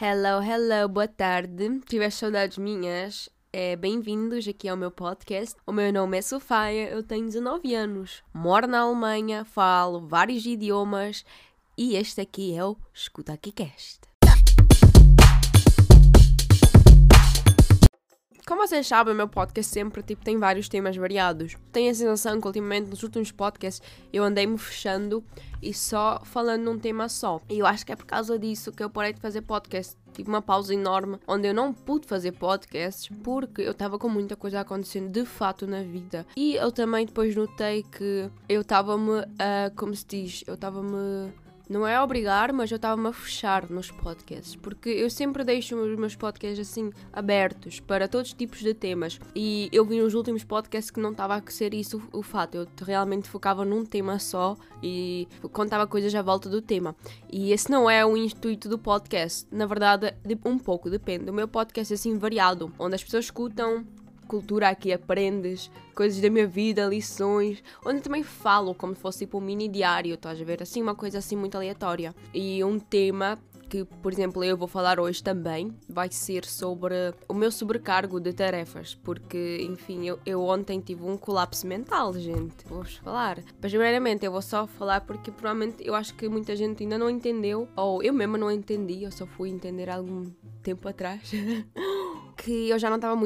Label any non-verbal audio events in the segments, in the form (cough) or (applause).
Hello, hello, boa tarde. Tiver saudades minhas, é, bem-vindos aqui ao meu podcast. O meu nome é Sofia, eu tenho 19 anos, moro na Alemanha, falo vários idiomas e este aqui é o Escuta Aqui Cast. Como vocês sabem, o meu podcast sempre tipo, tem vários temas variados. Tenho a sensação que ultimamente nos últimos podcasts eu andei-me fechando e só falando num tema só. E eu acho que é por causa disso que eu parei de fazer podcast. Tive uma pausa enorme onde eu não pude fazer podcasts porque eu estava com muita coisa acontecendo de fato na vida. E eu também depois notei que eu estava-me, uh, como se diz, eu estava-me não é obrigar, mas eu estava-me a fechar nos podcasts, porque eu sempre deixo os meus podcasts assim abertos para todos os tipos de temas. E eu vi nos últimos podcasts que não estava a ser isso o, fato, eu realmente focava num tema só e contava coisas à volta do tema. E esse não é o intuito do podcast. Na verdade, um pouco depende. O meu podcast é assim variado, onde as pessoas escutam cultura aqui aprendes, coisas da minha vida, lições, onde também falo como se fosse tipo um mini diário, estás a ver? Assim, uma coisa assim muito aleatória. E um tema que, por exemplo, eu vou falar hoje também vai ser sobre o meu sobrecargo de tarefas, porque, enfim, eu, eu ontem tive um colapso mental, gente. Vou-vos falar. Mas, primeiramente, eu vou só falar porque provavelmente eu acho que muita gente ainda não entendeu, ou eu mesma não entendi, eu só fui entender algum tempo atrás. (laughs) que eu já não estava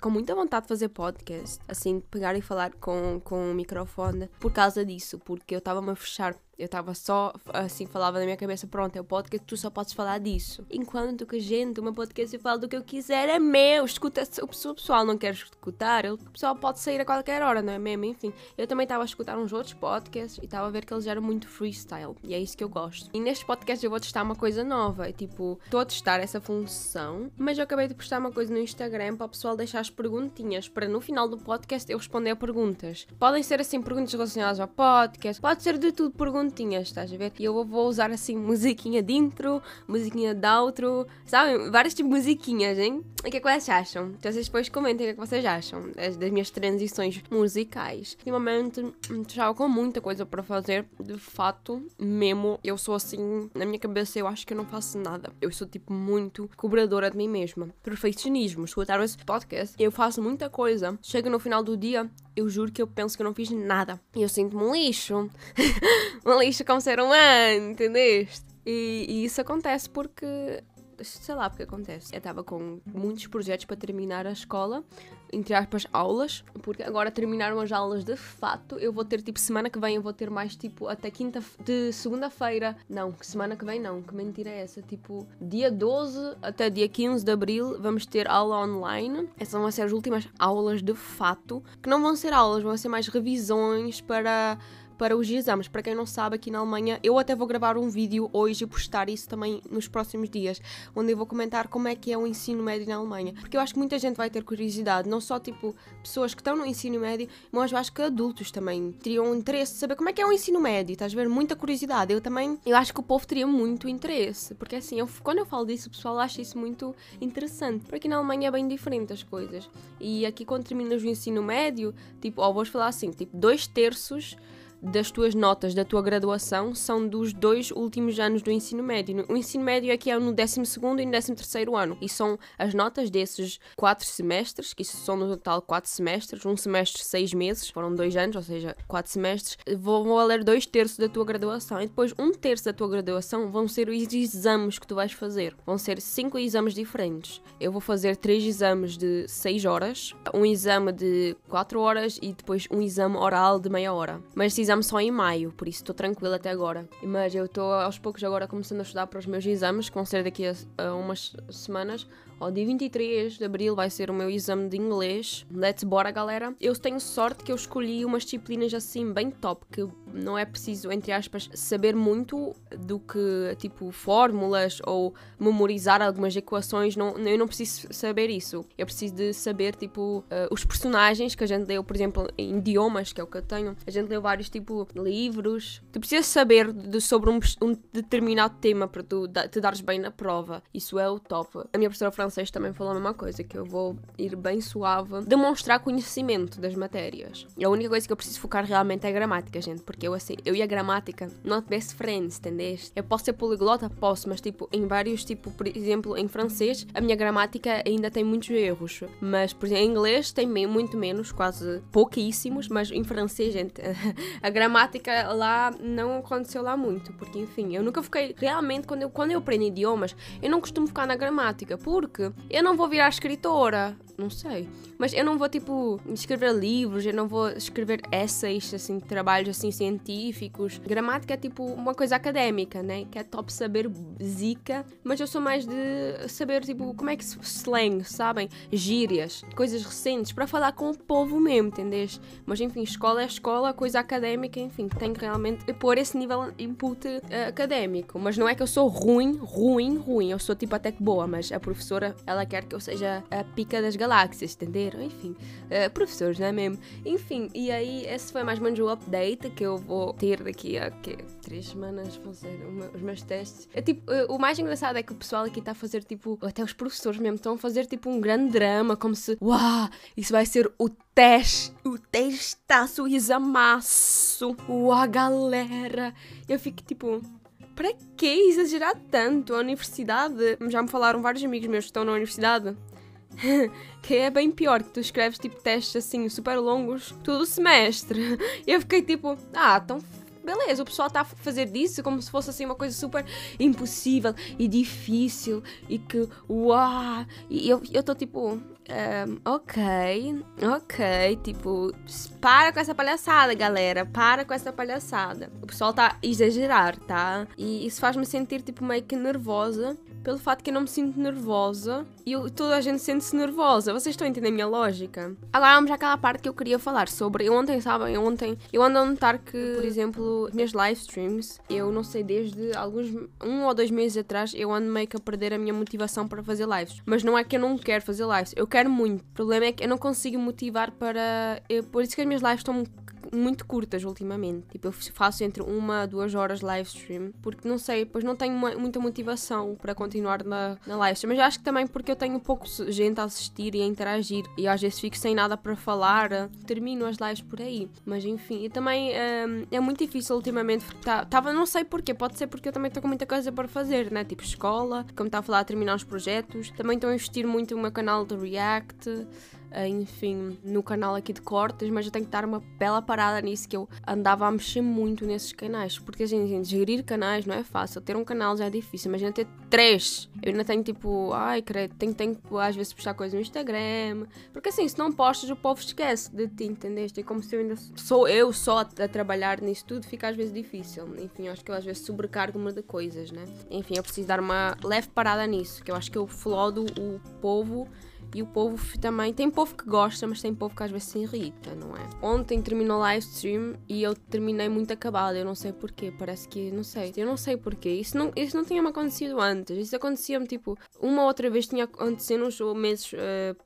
com muita vontade de fazer podcast, assim, pegar e falar com, com o microfone por causa disso, porque eu estava-me a fechar eu estava só, assim, falava na minha cabeça, pronto, é o podcast, tu só podes falar disso. Enquanto que, gente, o meu podcast eu falo do que eu quiser, é meu. Escuta, o pessoal não quer escutar, o pessoal pode sair a qualquer hora, não é mesmo? Enfim, eu também estava a escutar uns outros podcasts e estava a ver que eles eram muito freestyle. E é isso que eu gosto. E neste podcast eu vou testar uma coisa nova. É tipo, estou a testar essa função, mas eu acabei de postar uma coisa no Instagram para o pessoal deixar as perguntinhas, para no final do podcast eu responder a perguntas. Podem ser, assim, perguntas relacionadas ao podcast, pode ser de tudo perguntas pontinhas, estás a ver? E eu vou usar assim musiquinha de intro, musiquinha de outro, sabem? Várias tipo musiquinhas, hein? O que é que vocês acham? Então vocês depois comentem o que é que vocês acham das, das minhas transições musicais. Ultimamente estava com muita coisa para fazer, de fato, mesmo. Eu sou assim, na minha cabeça eu acho que eu não faço nada. Eu sou tipo muito cobradora de mim mesma. Perfeccionismo. Escutaram esse podcast? Eu faço muita coisa. Chega no final do dia, eu juro que eu penso que eu não fiz nada. E eu sinto-me um lixo. (laughs) um lixo como ser humano, entendeste? E, e isso acontece porque sei lá porque acontece. Eu estava com muitos projetos para terminar a escola, entre aspas, aulas, porque agora terminaram as aulas de fato. Eu vou ter tipo semana que vem, eu vou ter mais tipo até quinta de segunda-feira. Não, que semana que vem não, que mentira é essa? Tipo, dia 12 até dia 15 de abril vamos ter aula online. Essas vão ser as últimas aulas de fato, que não vão ser aulas, vão ser mais revisões para para os exames. Para quem não sabe, aqui na Alemanha, eu até vou gravar um vídeo hoje e postar isso também nos próximos dias, onde eu vou comentar como é que é o ensino médio na Alemanha. Porque eu acho que muita gente vai ter curiosidade, não só tipo pessoas que estão no ensino médio, mas eu acho que adultos também teriam interesse de saber como é que é o ensino médio. Estás a ver? Muita curiosidade. Eu também, eu acho que o povo teria muito interesse, porque assim, eu, quando eu falo disso, o pessoal acha isso muito interessante. Porque aqui na Alemanha é bem diferente as coisas. E aqui quando terminas o ensino médio, tipo, ou vou falar assim, tipo, dois terços das tuas notas da tua graduação são dos dois últimos anos do ensino médio. O ensino médio aqui é no 12 e no 13 ano. E são as notas desses quatro semestres, que são no total quatro semestres, um semestre seis meses, foram dois anos, ou seja, quatro semestres, vão valer dois terços da tua graduação. E depois um terço da tua graduação vão ser os exames que tu vais fazer. Vão ser cinco exames diferentes. Eu vou fazer três exames de seis horas, um exame de quatro horas e depois um exame oral de meia hora. Mas esse exame só em maio, por isso estou tranquila até agora. Mas eu estou aos poucos agora começando a estudar para os meus exames, que vão ser daqui a, a umas semanas. Dia 23 de abril vai ser o meu exame de inglês. Let's bora, galera. Eu tenho sorte que eu escolhi umas disciplinas assim bem top, que não é preciso, entre aspas, saber muito do que, tipo, fórmulas ou memorizar algumas equações. Não, eu não preciso saber isso. Eu preciso de saber, tipo, uh, os personagens que a gente leu, por exemplo, em idiomas, que é o que eu tenho. A gente leu vários, tipo, livros. Tu precisas saber de, sobre um, um determinado tema para tu te dares bem na prova. Isso é o top. A minha professora francesa francês também falou a mesma coisa, que eu vou ir bem suave, demonstrar conhecimento das matérias. E a única coisa que eu preciso focar realmente é a gramática, gente, porque eu assim, eu e a gramática, not best friends, entendeste? Eu posso ser poliglota, posso, mas tipo, em vários, tipo, por exemplo, em francês, a minha gramática ainda tem muitos erros, mas, por exemplo, em inglês tem muito menos, quase pouquíssimos, mas em francês, gente, (laughs) a gramática lá não aconteceu lá muito, porque enfim, eu nunca fiquei realmente quando eu quando eu aprendo idiomas, eu não costumo ficar na gramática, porque eu não vou virar escritora, não sei. Mas eu não vou, tipo, escrever livros, eu não vou escrever essays, assim, trabalhos, assim, científicos. Gramática é, tipo, uma coisa académica, né? Que é top saber zica. Mas eu sou mais de saber, tipo, como é que se slang, sabem? Gírias, coisas recentes, para falar com o povo mesmo, entendeste? Mas, enfim, escola é escola, coisa académica, enfim, tem que realmente pôr esse nível input uh, académico. Mas não é que eu sou ruim, ruim, ruim. Eu sou, tipo, até que boa, mas a professora, ela quer que eu seja a pica das galáxias, entenderam? Enfim, uh, professores, não é mesmo? Enfim, e aí esse foi mais ou menos o update que eu vou ter daqui a que, três semanas, vão ser os meus testes. É, tipo, uh, o mais engraçado é que o pessoal aqui está a fazer tipo, até os professores mesmo estão a fazer tipo um grande drama, como se, uau, isso vai ser o teste, o testaço, o examaço, uau, galera. Eu fico tipo, para que exagerar tanto? A universidade, já me falaram vários amigos meus que estão na universidade, (laughs) que é bem pior, que tu escreves tipo testes assim super longos todo o semestre. (laughs) Eu fiquei tipo, ah, então beleza, o pessoal está a fazer disso como se fosse assim uma coisa super impossível e difícil e que uau! E eu estou tipo, um, ok, ok, tipo, para com essa palhaçada, galera, para com essa palhaçada. O pessoal está a exagerar, tá? E isso faz-me sentir tipo meio que nervosa pelo fato que eu não me sinto nervosa e eu, toda a gente sente-se nervosa. Vocês estão a entender a minha lógica? Agora vamos àquela parte que eu queria falar sobre. Eu ontem, sabem, ontem eu ando a notar que, por exemplo, minhas live streams, eu não sei, desde alguns um ou dois meses atrás, eu ando meio que a perder a minha motivação para fazer lives. Mas não é que eu não quero fazer lives, eu quero muito. O problema é que eu não consigo motivar para. Eu, por isso que as minhas lives estão muito curtas ultimamente. Tipo, eu faço entre uma a duas horas live stream, porque não sei, pois não tenho muita motivação para continuar na, na live stream. Mas acho que também porque eu tenho pouco gente a assistir e a interagir, e às vezes fico sem nada para falar, termino as lives por aí. Mas enfim, e também um, é muito difícil ultimamente. Tava, tá, não sei porquê, pode ser porque eu também estou com muita coisa para fazer, né? Tipo escola, como estava a falar, terminar os projetos. Também estou a investir muito no meu canal de React enfim, no canal aqui de cortes, mas eu tenho que dar uma bela parada nisso que eu andava a mexer muito nesses canais. Porque, gente, gente gerir canais não é fácil. Ter um canal já é difícil, imagina ter três. Eu ainda tenho tipo, ai, credo, tenho, tenho às vezes postar coisas no Instagram. Porque assim, se não postas, o povo esquece de ti, entendeste? É como se eu ainda sou eu só a, a trabalhar nisso tudo, fica às vezes difícil. Enfim, acho que eu às vezes sobrecargo-me de coisas, né? Enfim, eu preciso dar uma leve parada nisso, que eu acho que eu flodo o povo e o povo também. Tem povo que gosta, mas tem povo que às vezes se irrita, não é? Ontem terminou o live stream e eu terminei muito acabada. Eu não sei porquê. Parece que. Não sei. Eu não sei porquê. Isso não, isso não tinha-me acontecido antes. Isso acontecia-me tipo. Uma outra vez tinha acontecido uns meses. Uh,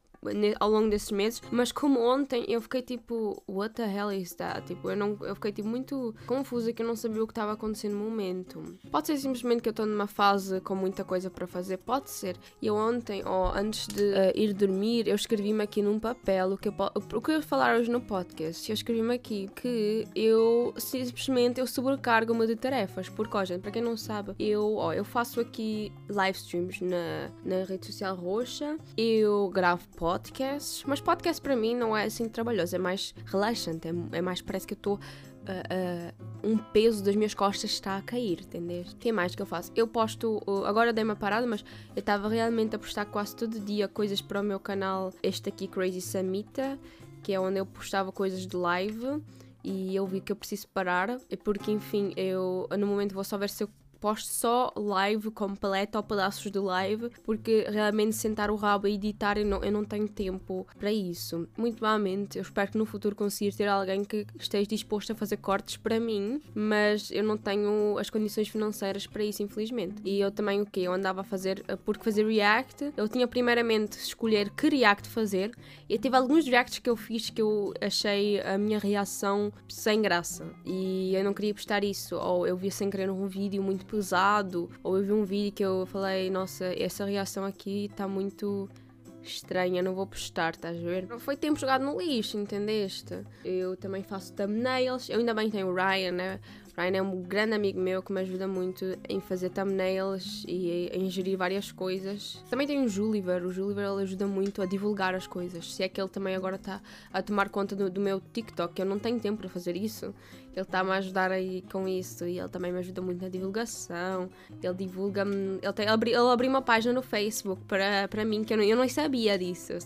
ao longo desses meses, mas como ontem eu fiquei tipo, what the hell is that? Tipo, eu, não, eu fiquei tipo, muito confusa que eu não sabia o que estava acontecendo no momento. Pode ser simplesmente que eu estou numa fase com muita coisa para fazer, pode ser. E eu ontem, ou antes de uh, ir dormir, eu escrevi-me aqui num papel o que, eu, o que eu falar hoje no podcast. Eu escrevi-me aqui que eu simplesmente eu sobrecargo-me de tarefas, porque, ó, gente, para quem não sabe, eu, ó, eu faço aqui live streams na, na rede social roxa, eu gravo podcasts podcasts, mas podcast para mim não é assim trabalhoso, é mais relaxante, é, é mais parece que eu estou. Uh, uh, um peso das minhas costas está a cair, entendeste? O que mais que eu faço? Eu posto, uh, agora dei uma parada, mas eu estava realmente a postar quase todo dia coisas para o meu canal, este aqui, Crazy Samita, que é onde eu postava coisas de live e eu vi que eu preciso parar, porque enfim, eu no momento vou só ver se eu posto só live completa ou pedaços de live, porque realmente sentar o rabo e editar eu não, eu não tenho tempo para isso. Muito malamente, eu espero que no futuro consiga ter alguém que esteja disposto a fazer cortes para mim, mas eu não tenho as condições financeiras para isso, infelizmente. E eu também o que Eu andava a fazer, eh, porque fazer React, eu tinha primeiramente escolher que React fazer, e tive alguns Reacts que eu fiz que eu achei a minha reação sem graça, e eu não queria postar isso, ou eu vi sem querer um vídeo muito pesado, ou eu vi um vídeo que eu falei, nossa, essa reação aqui está muito estranha, não vou postar, estás a ver? Foi tempo jogado no lixo, entendeste? Eu também faço thumbnails, eu ainda bem tenho o Ryan, né? Ryan é um grande amigo meu que me ajuda muito em fazer thumbnails e em gerir várias coisas. Também tenho o Juliver, o Juliver ele ajuda muito a divulgar as coisas. Se é que ele também agora está a tomar conta do, do meu TikTok, eu não tenho tempo para fazer isso. Ele está-me a ajudar aí com isso e ele também me ajuda muito na divulgação. Ele divulga-me. Ele, tem, ele, abri, ele abriu uma página no Facebook para, para mim que eu não, eu não sabia disso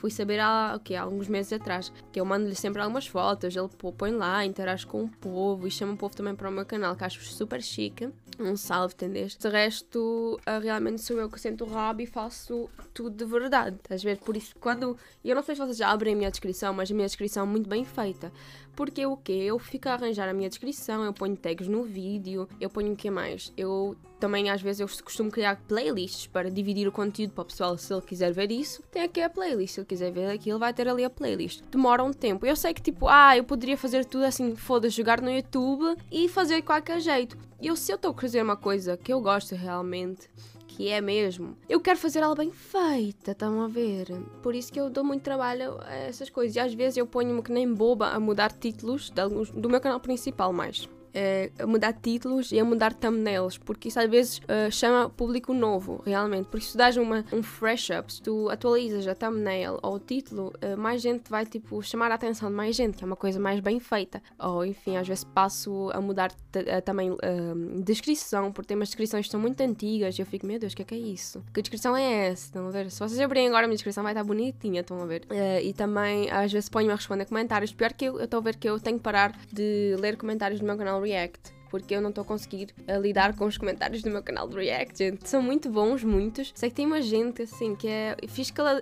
fui saber há, okay, há alguns meses atrás que eu mando-lhe sempre algumas fotos, ele põe lá, interage com o povo e chama o povo também para o meu canal, que acho super chique. Um salve, entendeste? De resto, uh, realmente sou eu que sento o rabo e faço tudo de verdade, estás a ver? Por isso, quando. Eu não sei se vocês já abrem a minha descrição, mas a minha descrição é muito bem feita. Porque o quê? Eu fico a arranjar a minha descrição, eu ponho tags no vídeo, eu ponho o que mais? Eu também às vezes eu costumo criar playlists para dividir o conteúdo para o pessoal, se ele quiser ver isso, tem aqui a playlist, se ele quiser ver aquilo, vai ter ali a playlist. Demora um tempo. Eu sei que tipo, ah, eu poderia fazer tudo assim, foda-se, jogar no YouTube e fazer de qualquer jeito. Eu, se eu estou a fazer uma coisa que eu gosto realmente, que é mesmo. Eu quero fazer ela bem feita, estão a ver? Por isso que eu dou muito trabalho a essas coisas. E às vezes eu ponho-me que nem boba a mudar títulos de alguns, do meu canal principal mais é, a mudar títulos e a mudar thumbnails, porque isso às vezes uh, chama público novo, realmente. Porque se tu dás uma, um fresh up, se tu atualizas a thumbnail ou o título, uh, mais gente vai tipo chamar a atenção de mais gente, que é uma coisa mais bem feita. Ou enfim, às vezes passo a mudar também uh, descrição, porque tem umas descrições que são muito antigas e eu fico, meu Deus, o que é que é isso? Que descrição é essa? Estão a ver? Se vocês abrirem agora a minha descrição vai estar bonitinha, estão a ver? e também às vezes ponho a responder comentários. Pior que eu estou a ver que eu tenho que parar de ler comentários no meu canal React porque eu não estou a conseguir a lidar com os comentários do meu canal do React, gente. São muito bons, muitos. Sei que tem uma gente, assim, que é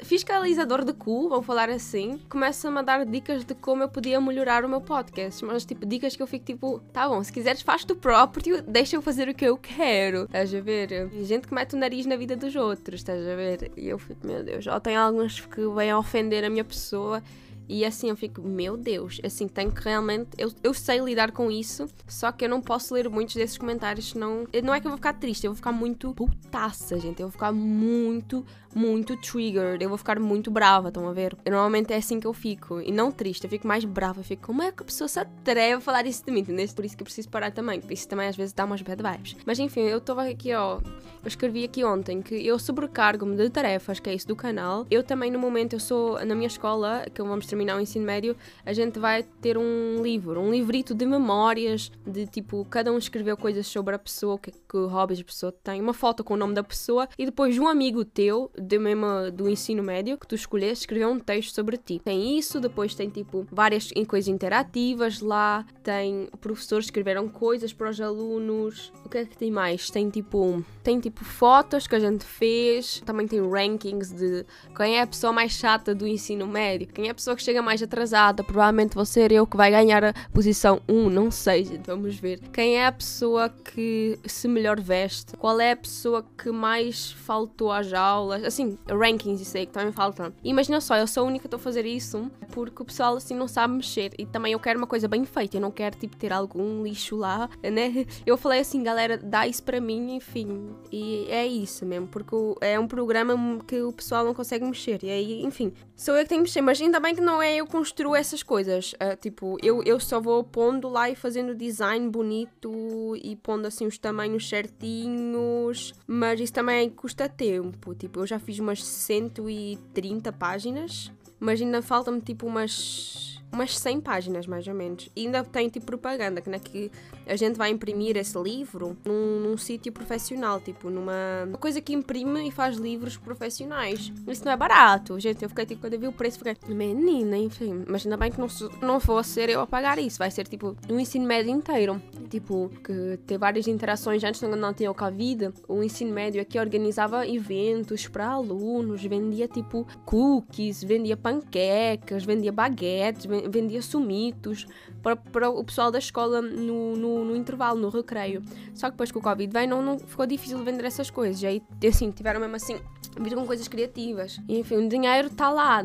fiscalizador de cu, vão falar assim, começa-me a dar dicas de como eu podia melhorar o meu podcast. Mas, tipo, dicas que eu fico tipo, tá bom, se quiseres faz tu próprio, deixa eu fazer o que eu quero. Estás a ver? Gente que mete o nariz na vida dos outros, estás a ver? E eu fico, meu Deus, ou tem alguns que vêm ofender a minha pessoa e assim eu fico, meu Deus, assim, tenho que realmente. Eu, eu sei lidar com isso, só que eu não posso ler muitos desses comentários, senão. Não é que eu vou ficar triste, eu vou ficar muito putaça, gente. Eu vou ficar muito, muito triggered. Eu vou ficar muito brava, estão a ver? Eu, normalmente é assim que eu fico. E não triste, eu fico mais brava. Eu fico, como é que a pessoa se atreve a falar isso de mim? Entendeu? Por isso que eu preciso parar também. Por isso também às vezes dá umas bad vibes. Mas enfim, eu estou aqui, ó. Eu escrevi aqui ontem que eu sobrecargo-me de tarefas, que é isso do canal. Eu também, no momento, eu sou na minha escola, que vamos terminar o ensino médio, a gente vai ter um livro, um livrito de memórias, de tipo, cada um escreveu coisas sobre a pessoa, que, que hobbies a pessoa tem, uma foto com o nome da pessoa e depois um amigo teu, de mesmo do ensino médio, que tu escolheste, escreveu um texto sobre ti. Tem isso, depois tem tipo várias coisas interativas lá, tem professores escreveram coisas para os alunos. O que é que tem mais? Tem tipo, tem tipo fotos que a gente fez, também tem rankings de quem é a pessoa mais chata do ensino médio, quem é a pessoa que chega mais atrasada, provavelmente vou ser eu que vai ganhar a posição 1, não sei, gente, vamos ver. Quem é a pessoa que se melhor veste? Qual é a pessoa que mais faltou às aulas? Assim, rankings, isso aí que também falta. Imagina só, eu sou a única que estou a fazer isso porque o pessoal assim não sabe mexer e também eu quero uma coisa bem feita, eu não quero tipo ter algum lixo lá, (laughs) né? Eu falei assim, galera, dá isso para mim, enfim. E é isso mesmo, porque é um programa que o pessoal não consegue mexer. E aí, enfim, sou eu que tenho que mexer, mas ainda bem que não é eu construo essas coisas. Uh, tipo, eu, eu só vou pondo lá e fazendo design bonito e pondo assim os tamanhos certinhos, mas isso também custa tempo. Tipo, eu já fiz umas 130 páginas, mas ainda faltam-me tipo umas umas 100 páginas, mais ou menos. E ainda tem tipo propaganda, que, né, que a gente vai imprimir esse livro num, num sítio profissional, tipo numa uma coisa que imprime e faz livros profissionais. Isso não é barato, gente. Eu fiquei tipo, quando eu vi o preço, fiquei, menina, enfim. Mas ainda bem que não, não vou ser eu a pagar isso, vai ser tipo um ensino médio inteiro. Tipo, que ter várias interações antes quando não tinha o Covid. O ensino médio aqui organizava eventos para alunos, vendia tipo cookies, vendia panquecas, vendia baguetes, vendia sumitos para, para o pessoal da escola no, no, no, intervalo, no recreio. Só que depois que o Covid veio, não, não ficou difícil vender essas coisas. E aí, assim, tiveram mesmo assim, vir com coisas criativas. E, enfim, o dinheiro está lá,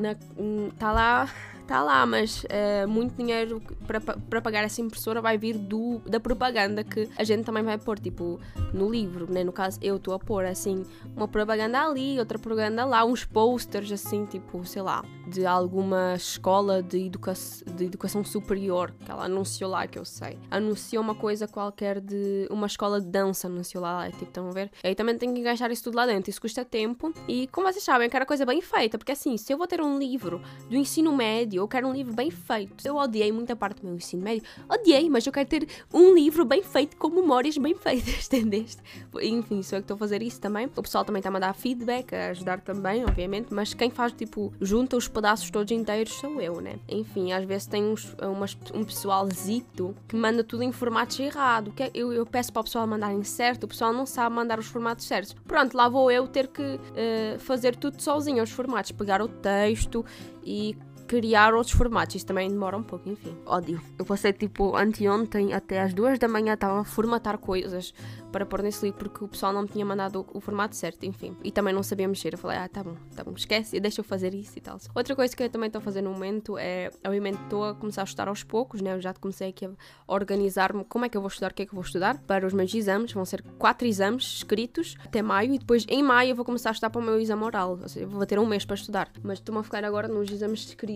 está lá está lá, mas uh, muito dinheiro para, pagar essa impressora vai vir do, da propaganda que a gente também vai pôr, tipo, no livro, né? No caso, eu estou a pôr, assim, uma propaganda ali, outra propaganda lá, uns posters, assim, tipo, sei lá, de alguma escola de, educa de educação superior que ela anunciou lá, que eu sei. Anunciou uma coisa qualquer de uma escola de dança, anunciou lá, tipo, estão a ver? Aí também tenho que encaixar isso tudo lá dentro. Isso custa tempo e, como vocês sabem, eu quero coisa bem feita, porque assim, se eu vou ter um livro do ensino médio, eu quero um livro bem feito. Eu odiei muita parte do meu ensino médio, odiei, mas eu quero ter um livro bem feito com memórias bem (laughs) feitas, entendeste? Enfim, sou eu que estou a fazer isso também. O pessoal também está a dar feedback, a ajudar também, obviamente, mas quem faz, tipo, junta os pedaços todos inteiros sou eu, né? Enfim, às vezes tem uns, umas, um pessoalzito que manda tudo em formatos errado. É, eu, eu peço para o pessoal mandarem certo, o pessoal não sabe mandar os formatos certos. Pronto, lá vou eu ter que uh, fazer tudo sozinho, os formatos, pegar o texto e criar outros formatos. Isso também demora um pouco, enfim. Ódio. Eu passei tipo anteontem até às duas da manhã, estava a formatar coisas para pôr nesse livro porque o pessoal não me tinha mandado o, formato certo, enfim. E também não sabia mexer. Eu falei, ah, tá bom, tá bom, esquece, deixa eu fazer isso e tal. Outra coisa que eu também estou a fazer no momento é, obviamente, estou a começar a estudar aos poucos, né? Eu já comecei aqui a organizar-me como é que eu vou estudar, o que é que eu vou estudar para os meus exames. Vão ser quatro exames escritos até maio e depois em maio eu vou começar a estudar para o meu exame oral. Ou seja, vou ter um mês para estudar. Mas estou-me a focar agora nos exames escritos.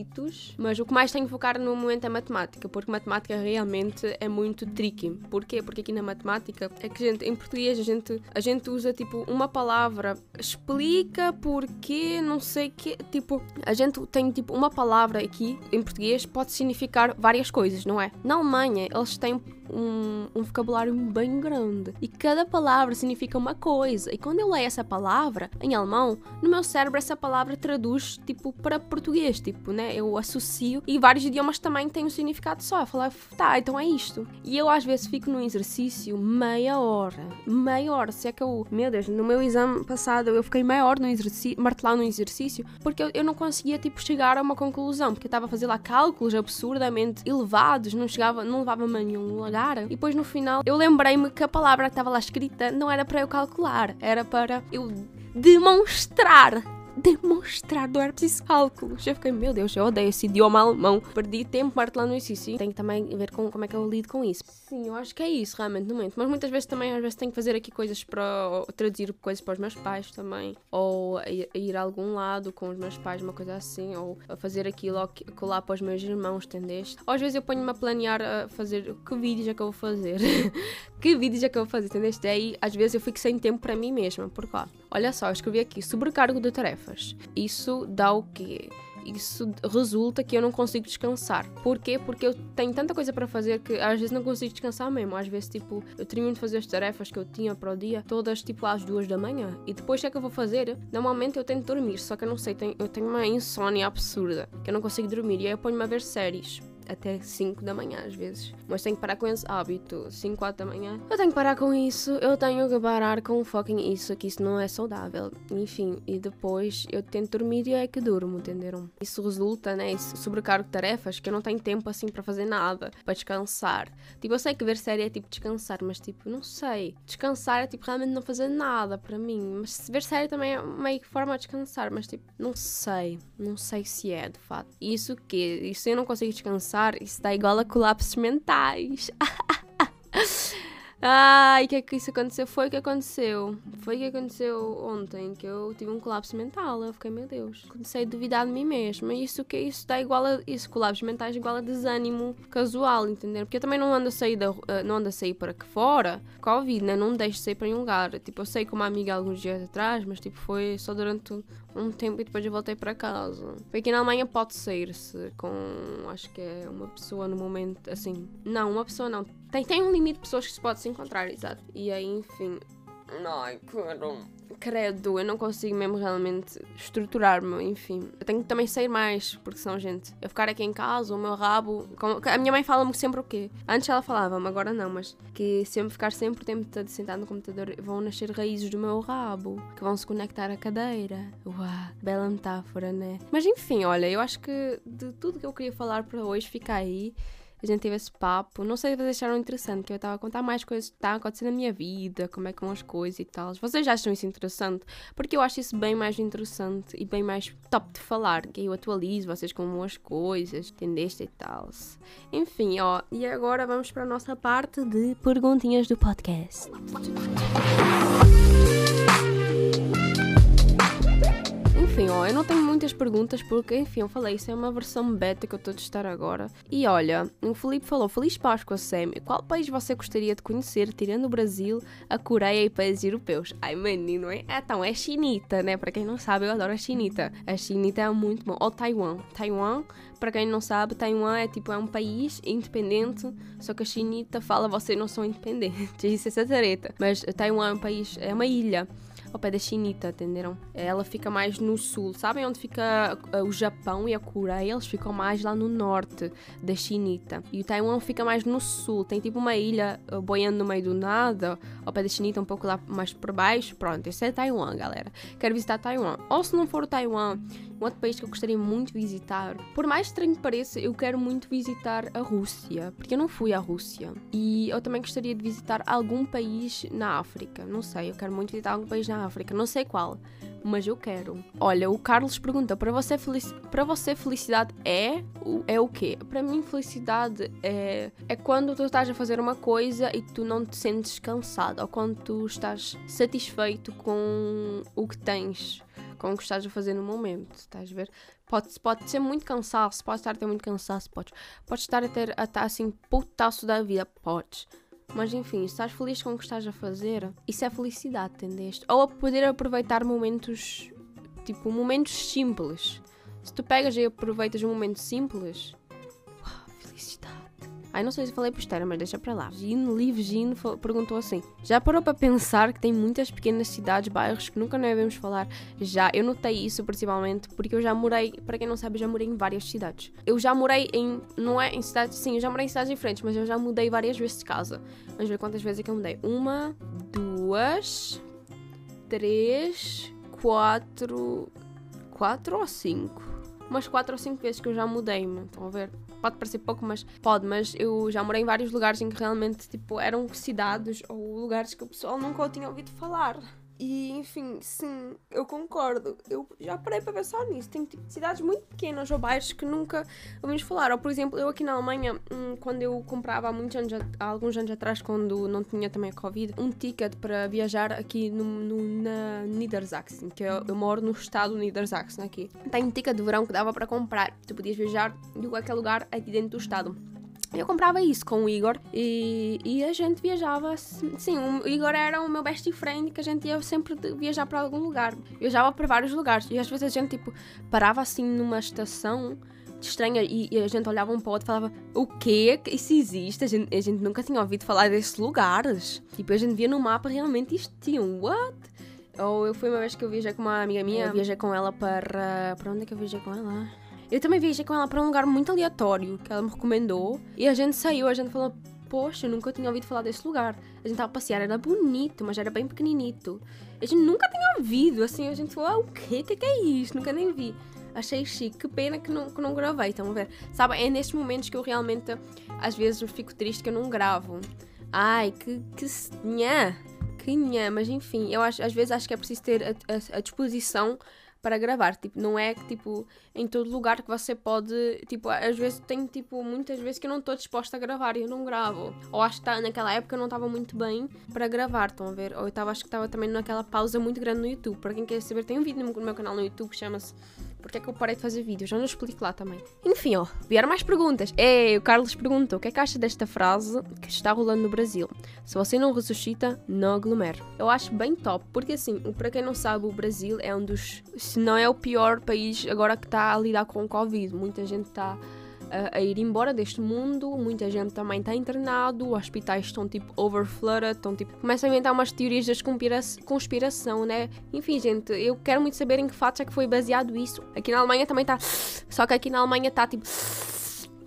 Mas o que mais tenho que focar no momento é matemática, porque matemática realmente é muito tricky. Porquê? Porque aqui na matemática é que, gente, em português a gente a gente usa tipo uma palavra, explica porque, não sei que, tipo, a gente tem tipo uma palavra aqui em português pode significar várias coisas, não é? Na Alemanha eles têm um, um, vocabulário bem grande e cada palavra significa uma coisa. E quando eu leio essa palavra em alemão, no meu cérebro essa palavra traduz tipo para português, tipo, né? Eu associo e vários idiomas também têm um significado só. Eu falo, tá, então é isto. E eu às vezes fico num exercício meia hora, meia hora. Se é que eu, meu Deus, no meu exame passado eu fiquei meia hora no exercício, martelando no exercício, porque eu, eu não conseguia tipo chegar a uma conclusão, porque eu estava a fazer lá cálculos absurdamente elevados, não chegava, não levava-me a nenhum lugar e depois no final eu lembrei-me que a palavra que estava lá escrita não era para eu calcular, era para eu demonstrar era preciso cálculos. Eu fiquei, meu Deus, eu odeio esse idioma alemão. Perdi tempo martelando isso e. Tem que também ver com como é que eu lido com isso. Sim, eu acho que é isso realmente no momento. Mas muitas vezes também, às vezes tenho que fazer aqui coisas para traduzir coisas para os meus pais também. Ou ir a algum lado com os meus pais, uma coisa assim. Ou fazer aquilo, ou colar para os meus irmãos, entendeste? Ou às vezes eu ponho-me a planear a fazer que vídeos é que eu vou fazer. (laughs) que vídeos é que eu vou fazer, entendeste? Aí às vezes eu fico sem tempo para mim mesma. Por quê? Olha só, escrevi aqui sobrecargo de tarefas. Isso dá o quê? Isso resulta que eu não consigo descansar. Porquê? Porque eu tenho tanta coisa para fazer que às vezes não consigo descansar mesmo. Às vezes, tipo, eu termino de fazer as tarefas que eu tinha para o dia, todas tipo às duas da manhã. E depois o que é que eu vou fazer? Normalmente eu tento dormir, só que eu não sei, eu tenho uma insônia absurda, que eu não consigo dormir. E aí eu ponho-me a ver séries até 5 da manhã às vezes. Mas tenho que parar com esse hábito. 5, 4 da manhã. Eu tenho que parar com isso. Eu tenho que parar com fucking isso. Que isso não é saudável. Enfim, e depois eu tento dormir e é que durmo, entenderam? Isso resulta, né? Isso sobrecargo de tarefas que eu não tenho tempo assim para fazer nada. Para descansar. Tipo, eu sei que ver série é tipo descansar, mas tipo, não sei. Descansar é tipo realmente não fazer nada para mim. Mas ver série também é meio que forma de descansar. Mas tipo, não sei. Não sei se é de fato. Isso que? Isso eu não consigo descansar pensar, isso dá igual a colapsos mentais. (laughs) Ai, que é que isso aconteceu? Foi o que aconteceu. Foi o que aconteceu ontem, que eu tive um colapso mental. Eu fiquei, meu Deus, comecei a duvidar de mim mesma. Isso que isso dá igual a. Isso, colapsos mentais igual a desânimo casual, entender? Porque eu também não ando a sair, da, eh, não ando a sair para aqui fora. Covid, né? Não deixo de sair para nenhum lugar. Tipo, eu saí com uma amiga alguns dias atrás, mas tipo, foi só durante um tempo e depois eu voltei para casa. Aqui na Alemanha pode sair-se com, acho que é uma pessoa no momento, assim. Não, uma pessoa não. Tem, tem um limite de pessoas que se pode se encontrar, exato. E aí, enfim. Ai, credo. Credo, eu não consigo mesmo realmente estruturar-me, enfim. Eu tenho que também sair mais, porque senão, gente, eu ficar aqui em casa, o meu rabo. A minha mãe fala-me sempre o quê? Antes ela falava-me, agora não, mas que se eu ficar sempre o tempo todo sentado no computador, vão nascer raízes do meu rabo, que vão se conectar à cadeira. Uau, bela metáfora, né? Mas enfim, olha, eu acho que de tudo que eu queria falar para hoje fica aí. A gente teve esse papo. Não sei se vocês acharam interessante, que eu estava a contar mais coisas que estão acontecendo na minha vida, como é que vão as coisas e tal. Vocês acham isso interessante? Porque eu acho isso bem mais interessante e bem mais top de falar, que eu atualizo vocês com as coisas, entendeste e tal. Enfim, ó, e agora vamos para a nossa parte de perguntinhas do podcast. Enfim, ó, eu não tenho muitas perguntas porque, enfim, eu falei, isso é uma versão beta que eu estou a testar agora. E olha, o Felipe falou, Feliz Páscoa, Sam. Qual país você gostaria de conhecer, tirando o Brasil, a Coreia e países europeus? Ai, menino, é? Então, é chinita, né? Para quem não sabe, eu adoro a chinita. A chinita é muito bom. Ou Taiwan. Taiwan, para quem não sabe, Taiwan é tipo, é um país independente, só que a chinita fala, vocês não são independentes. (laughs) Isso é essa treta. Mas Taiwan é um país, é uma ilha ao pé da Chinita, entenderam? Ela fica mais no sul. Sabem onde fica uh, o Japão e a Coreia? Eles ficam mais lá no norte da Chinita. E o Taiwan fica mais no sul. Tem tipo uma ilha uh, boiando no meio do nada, ao pé da Chinita, um pouco lá mais por baixo. Pronto, esse é Taiwan, galera. Quero visitar Taiwan. Ou se não for o Taiwan, um outro país que eu gostaria muito de visitar. Por mais estranho que pareça, eu quero muito visitar a Rússia, porque eu não fui à Rússia. E eu também gostaria de visitar algum país na África. Não sei, eu quero muito visitar algum país na África, não sei qual, mas eu quero. Olha, o Carlos pergunta: para você, felici para você felicidade é é o quê? Para mim felicidade é é quando tu estás a fazer uma coisa e tu não te sentes cansado, ou quando tu estás satisfeito com o que tens com o que estás a fazer no momento, estás a ver? Pode, pode ser muito cansaço, pode estar a ter muito cansaço, podes. Pode estar a ter a estar assim putaço da vida, podes. Mas enfim, estás feliz com o que estás a fazer, isso é felicidade, entendeste? Ou a poder aproveitar momentos, tipo, momentos simples. Se tu pegas e aproveitas um momento simples, uau, felicidade. Ai, não sei se falei besteira, mas deixa para lá. Gino, Liv Gino perguntou assim: Já parou para pensar que tem muitas pequenas cidades, bairros que nunca devemos falar? Já, eu notei isso principalmente porque eu já morei, para quem não sabe, eu já morei em várias cidades. Eu já morei em, não é em cidades, sim, eu já morei em cidades diferentes, mas eu já mudei várias vezes de casa. Vamos ver quantas vezes é que eu mudei. Uma, duas, três, quatro. Quatro ou cinco? Umas quatro ou cinco vezes que eu já mudei-me. Estão a ver? Pode parecer pouco, mas pode, mas eu já morei em vários lugares em que realmente tipo, eram cidades ou lugares que o pessoal nunca tinha ouvido falar. E enfim, sim, eu concordo. Eu já parei para pensar nisso. Tem tipo, cidades muito pequenas ou bairros que nunca ouvimos falar. Ou por exemplo, eu aqui na Alemanha, hum, quando eu comprava há, muitos anos, há alguns anos atrás, quando não tinha também a Covid, um ticket para viajar aqui no, no na Niedersachsen, que eu, eu, moro no estado de Niedersachsen aqui. Tem um ticket de verão que dava para comprar. Tu podias viajar de qualquer lugar aqui dentro do estado. Eu comprava isso com o Igor e, e a gente viajava. Sim, o Igor era o meu best friend que a gente ia sempre viajar para algum lugar. Viajava para vários lugares e às vezes a gente tipo parava assim numa estação estranha e, e a gente olhava um para o outro e falava: O quê? Isso existe? A gente, a gente nunca tinha ouvido falar desses lugares. Tipo, a gente via no mapa realmente existiam. What? Ou eu fui uma vez que eu viajei com uma amiga minha, eu viajei com ela para. Para onde é que eu viajei com ela? Eu também viajei com ela para um lugar muito aleatório que ela me recomendou. E a gente saiu, a gente falou: Poxa, eu nunca tinha ouvido falar desse lugar. A gente tava a passear, era bonito, mas era bem pequeninito. A gente nunca tinha ouvido, assim, a gente falou: ah, o quê? O que, é isso? Nunca nem vi. Achei chique, que pena que não, que não gravei, estão a ver? Sabe, é nestes momentos que eu realmente, às vezes, fico triste que eu não gravo. Ai, que. que. nha, que nha, mas enfim, eu acho, às vezes acho que é preciso ter a, a, a disposição para gravar. Tipo, não é que tipo em todo lugar que você pode, tipo, às vezes tem tipo muitas vezes que eu não estou disposta a gravar e eu não gravo. Ou acho que tá, naquela época eu não estava muito bem para gravar, estão a ver? Ou eu tava, acho que estava também naquela pausa muito grande no YouTube. Para quem quer saber, tem um vídeo no meu canal no YouTube que chama-se porque é que eu parei de fazer vídeos. Já não explico lá também. Enfim, ó, vieram mais perguntas. Ei, o Carlos perguntou: o que é que acha desta frase que está rolando no Brasil? Se você não ressuscita, não aglomera. Eu acho bem top, porque assim, para quem não sabe, o Brasil é um dos, se não é o pior país agora que está a lidar com o Covid. Muita gente está a, a, ir embora deste mundo, muita gente também está internado, os hospitais estão tipo overflooded, estão tipo. começam a inventar umas teorias de conspiração, né? Enfim, gente, eu quero muito saber em que fatos é que foi baseado isso. Aqui na Alemanha também está. Só que aqui na Alemanha está tipo.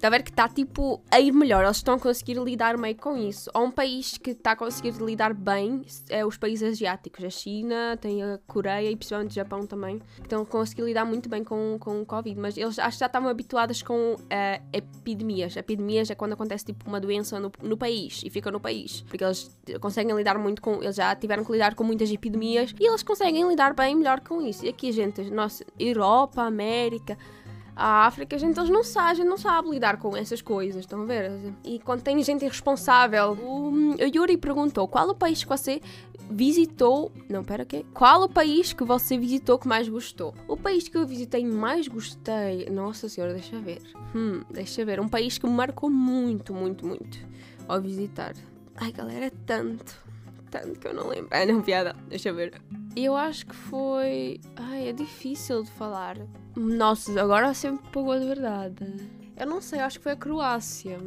Está a ver que está tipo a ir melhor, eles estão a conseguir lidar meio com isso. Há um país que está a conseguir lidar bem, é os países asiáticos, a China, tem a Coreia e principalmente o Japão também, que estão a conseguir lidar muito bem com, com o Covid, mas eles acho que já estavam habituados com uh, epidemias. Epidemias é quando acontece tipo uma doença no, no país e fica no país, porque eles conseguem lidar muito com, eles já tiveram que lidar com muitas epidemias e eles conseguem lidar bem melhor com isso. E aqui, gente, nossa, Europa, América a África, gente, eles não sabem, a gente não sabe lidar com essas coisas, estão a ver? E quando tem gente irresponsável, o, o Yuri perguntou qual o país que você visitou. Não, pera, quê? Qual o país que você visitou que mais gostou? O país que eu visitei mais gostei. Nossa senhora, deixa ver. Hum, deixa ver. Um país que me marcou muito, muito, muito ao visitar. Ai, galera, é tanto. Tanto que eu não lembro. Ah, não, piada. Deixa ver. Eu acho que foi. Ai, é difícil de falar. Nossa, agora sempre pagou de verdade. Eu não sei, acho que foi a Croácia.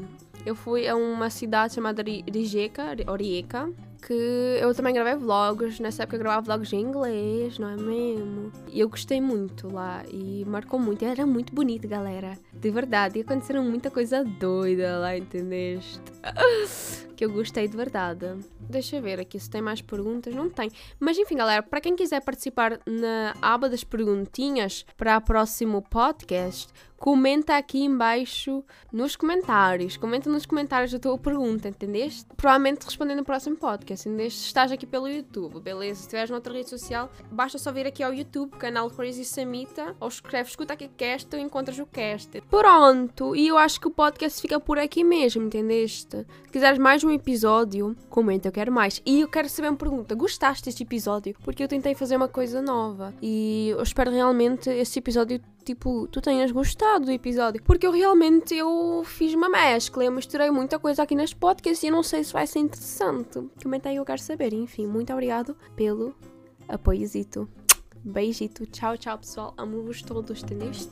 Eu fui a uma cidade chamada Rijeka, Orieka, que eu também gravei vlogs. Nessa época eu gravava vlogs em inglês, não é mesmo? E eu gostei muito lá e marcou muito. Era muito bonito, galera. De verdade. E aconteceram muita coisa doida lá, entendeste? (laughs) que eu gostei de verdade. Deixa eu ver aqui se tem mais perguntas. Não tem. Mas enfim, galera, para quem quiser participar na aba das perguntinhas para o próximo podcast, comenta aqui embaixo nos comentários. Comenta nos comentários a tua pergunta, entendeste? Provavelmente respondendo no próximo podcast. Entendeste? Se estás aqui pelo YouTube, beleza? Se estiveres noutra rede social, basta só vir aqui ao YouTube, canal Crazy Samita, ou escreve escuta aqui cast, tu encontras o cast. Pronto! E eu acho que o podcast fica por aqui mesmo, entendeste? Se quiseres mais um episódio, comenta, eu quero mais. E eu quero saber uma pergunta: gostaste deste episódio? Porque eu tentei fazer uma coisa nova. E eu espero realmente este episódio tipo, tu tenhas gostado do episódio. Porque eu realmente eu fiz uma mescla, eu misturei muita coisa aqui neste podcast e eu não sei se vai ser interessante. Comenta aí, eu quero saber. Enfim, muito obrigado pelo apoiozito. Beijito. Tchau, tchau, pessoal. Amo-vos todos, entendeste?